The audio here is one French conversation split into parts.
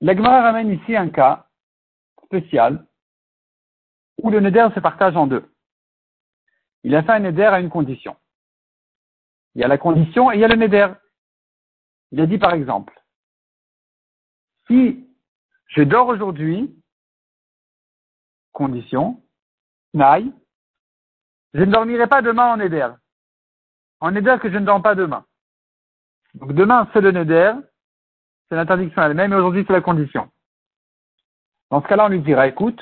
L'Agmara ramène ici un cas spécial où le Neder se partage en deux. Il a fait un Neder à une condition. Il y a la condition et il y a le Neder. Il a dit par exemple, si je dors aujourd'hui, condition, naï, je ne dormirai pas demain en Neder. En Neder que je ne dors pas demain. Donc demain, c'est le Neder, c'est l'interdiction elle-même, et aujourd'hui, c'est la condition. Dans ce cas-là, on lui dira, écoute,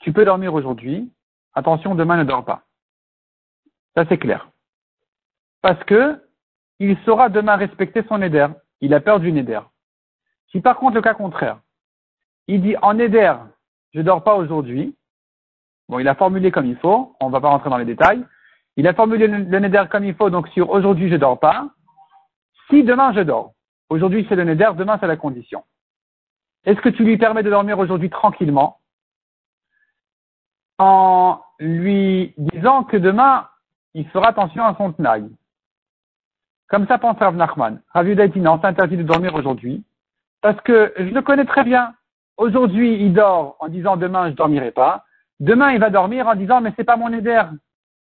tu peux dormir aujourd'hui, attention, demain ne dors pas. Ça, c'est clair. Parce que, il saura demain respecter son Neder. Il a peur du Neder. Si par contre, le cas contraire, il dit, en Neder, je ne dors pas aujourd'hui, bon, il a formulé comme il faut, on ne va pas rentrer dans les détails, il a formulé le Neder comme il faut, donc sur aujourd'hui, je dors pas, si demain, je dors. Aujourd'hui, c'est le Neder, demain, c'est la condition. Est-ce que tu lui permets de dormir aujourd'hui tranquillement en lui disant que demain, il fera attention à son tnaï Comme ça pense Rav Nachman. Rav dit non, c'est interdit de dormir aujourd'hui parce que je le connais très bien. Aujourd'hui, il dort en disant demain, je dormirai pas. Demain, il va dormir en disant mais c'est pas mon Neder.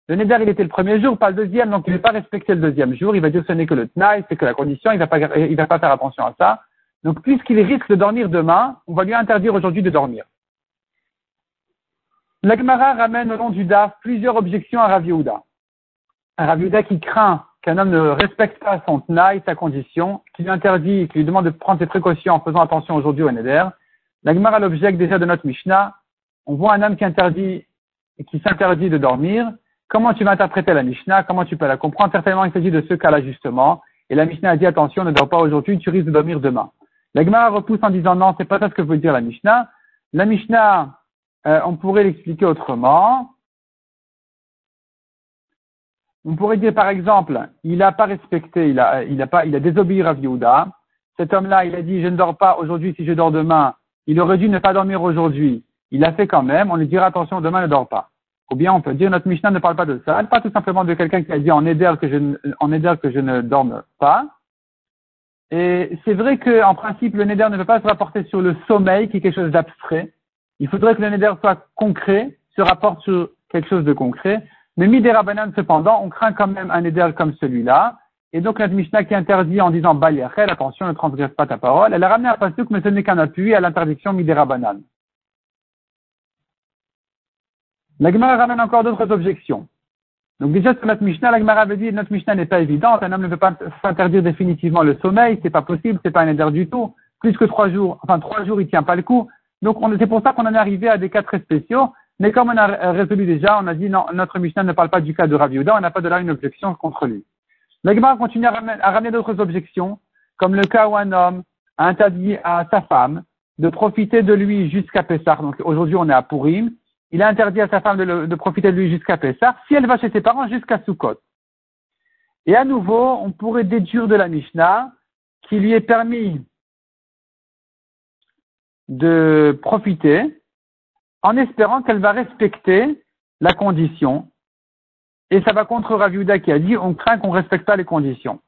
Le Neder, il était le premier jour, pas le deuxième, donc il ne va pas respecter le deuxième jour. Il va dire ce n'est que le tnaï, c'est que la condition, il ne va, pas, faire attention à ça. Donc, puisqu'il risque de dormir demain, on va lui interdire aujourd'hui de dormir. L'Agmara ramène au long du DAF plusieurs objections à Rav Yehuda. Un qui craint qu'un homme ne respecte pas son tnaï, sa condition, qui lui interdit, qui lui demande de prendre ses précautions en faisant attention aujourd'hui au Neder. L'Agmara l'objecte déjà de notre Mishnah. On voit un homme qui interdit, qui s'interdit de dormir, Comment tu vas interpréter la Mishnah? Comment tu peux la comprendre? Certainement, il s'agit de ce cas-là, justement. Et la Mishnah a dit, attention, ne dors pas aujourd'hui, tu risques de dormir demain. La Gemara repousse en disant, non, c'est pas ça ce que veut dire la Mishnah. La Mishnah, euh, on pourrait l'expliquer autrement. On pourrait dire, par exemple, il n'a pas respecté, il a, il a pas, il a désobéi à Yehuda. Cet homme-là, il a dit, je ne dors pas aujourd'hui si je dors demain. Il aurait dû ne pas dormir aujourd'hui. Il l'a fait quand même. On lui dira, attention, demain ne dors pas. Ou bien on peut dire notre Mishnah ne parle pas de ça, elle parle tout simplement de quelqu'un qui a dit en éder que je, en que je ne dorme pas. Et c'est vrai qu'en principe, le neder ne peut pas se rapporter sur le sommeil, qui est quelque chose d'abstrait. Il faudrait que le neder soit concret, se rapporte sur quelque chose de concret. Mais midera banan, cependant, on craint quand même un neder comme celui-là. Et donc, notre Mishnah qui interdit en disant Baliachel, attention, ne transgresse pas ta parole, elle a ramené un pasuk, mais ce n'est qu'un appui à l'interdiction midera banan. L'Agmara ramène encore d'autres objections. Donc déjà sur notre Mishnah, l'Agmara avait dit notre Mishnah n'est pas évidente, un homme ne peut pas s'interdire définitivement le sommeil, c'est pas possible, c'est pas un éder du tout. Plus que trois jours, enfin trois jours, il tient pas le coup. Donc c'est pour ça qu'on en est arrivé à des cas très spéciaux. Mais comme on a résolu déjà, on a dit non, notre Mishnah ne parle pas du cas de Rav on n'a pas de là une objection contre lui. L'Agmara continue à ramener, d'autres objections, comme le cas où un homme a interdit à sa femme de profiter de lui jusqu'à Pessah. Donc aujourd'hui on est à Purim, il a interdit à sa femme de, profiter de lui jusqu'à Pessah, si elle va chez ses parents jusqu'à Sukkot. Et à nouveau, on pourrait déduire de la Mishnah qui lui est permis de profiter en espérant qu'elle va respecter la condition. Et ça va contre Raviuda qui a dit on craint qu'on ne respecte pas les conditions.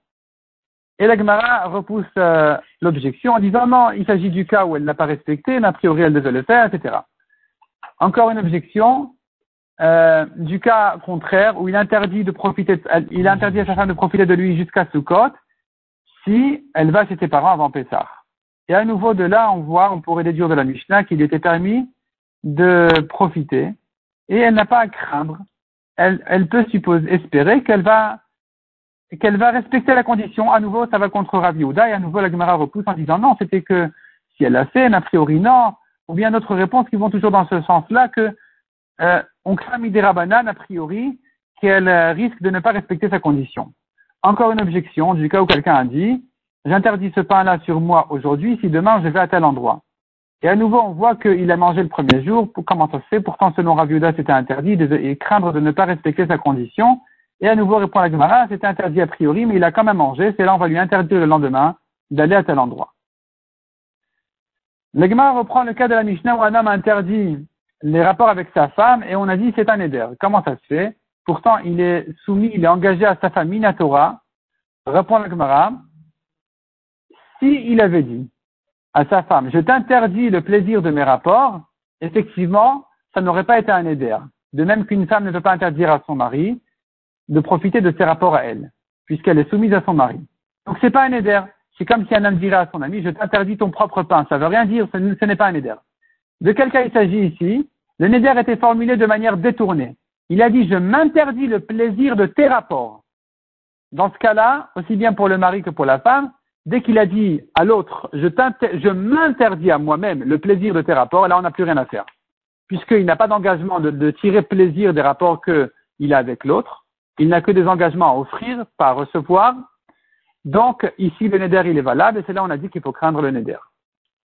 Et la Gemara repousse euh, l'objection en disant non, il s'agit du cas où elle n'a pas respecté, mais a priori elle devait le faire, etc. Encore une objection euh, du cas contraire où il interdit de profiter, il interdit à sa femme de profiter de lui jusqu'à Sukkot si elle va chez ses parents avant Pessah. Et à nouveau de là, on voit, on pourrait déduire de la Mishnah qu'il était permis de profiter et elle n'a pas à craindre. Elle, elle peut supposer, espérer qu'elle va qu'elle va respecter la condition. À nouveau, ça va contre Rav et à nouveau la Gemara repousse en disant non, c'était que si elle l'a fait, a priori non, ou bien d'autres réponses qui vont toujours dans ce sens-là que euh, on craint Midera Banane, a priori, qu'elle euh, risque de ne pas respecter sa condition. Encore une objection, du cas où quelqu'un a dit, j'interdis ce pain-là sur moi aujourd'hui si demain je vais à tel endroit. Et à nouveau, on voit qu'il a mangé le premier jour, comment ça se fait Pourtant, selon Raviuda, c'était interdit, et craindre de ne pas respecter sa condition. Et à nouveau, répond la Gemara, c'était interdit a priori, mais il a quand même mangé, c'est là on va lui interdire le lendemain d'aller à tel endroit. L'Egma reprend le cas de la Mishnah où un homme interdit les rapports avec sa femme et on a dit c'est un éder. Comment ça se fait? Pourtant, il est soumis, il est engagé à sa femme Minatora Répond la Gemara, si il avait dit à sa femme, je t'interdis le plaisir de mes rapports, effectivement, ça n'aurait pas été un éder. De même qu'une femme ne peut pas interdire à son mari de profiter de ses rapports à elle, puisqu'elle est soumise à son mari. Donc c'est pas un éder. C'est comme si un homme dirait à son ami, je t'interdis ton propre pain. Ça veut rien dire, ce n'est pas un éder. De quel cas il s'agit ici? Le neder était formulé de manière détournée. Il a dit, je m'interdis le plaisir de tes rapports. Dans ce cas-là, aussi bien pour le mari que pour la femme, dès qu'il a dit à l'autre, je, m'interdis à moi-même le plaisir de tes rapports, là on n'a plus rien à faire. Puisqu'il n'a pas d'engagement de, tirer plaisir des rapports qu'il a avec l'autre, il n'a que des engagements à offrir, pas à recevoir. Donc ici le neder il est valable et c'est là on a dit qu'il faut craindre le neder.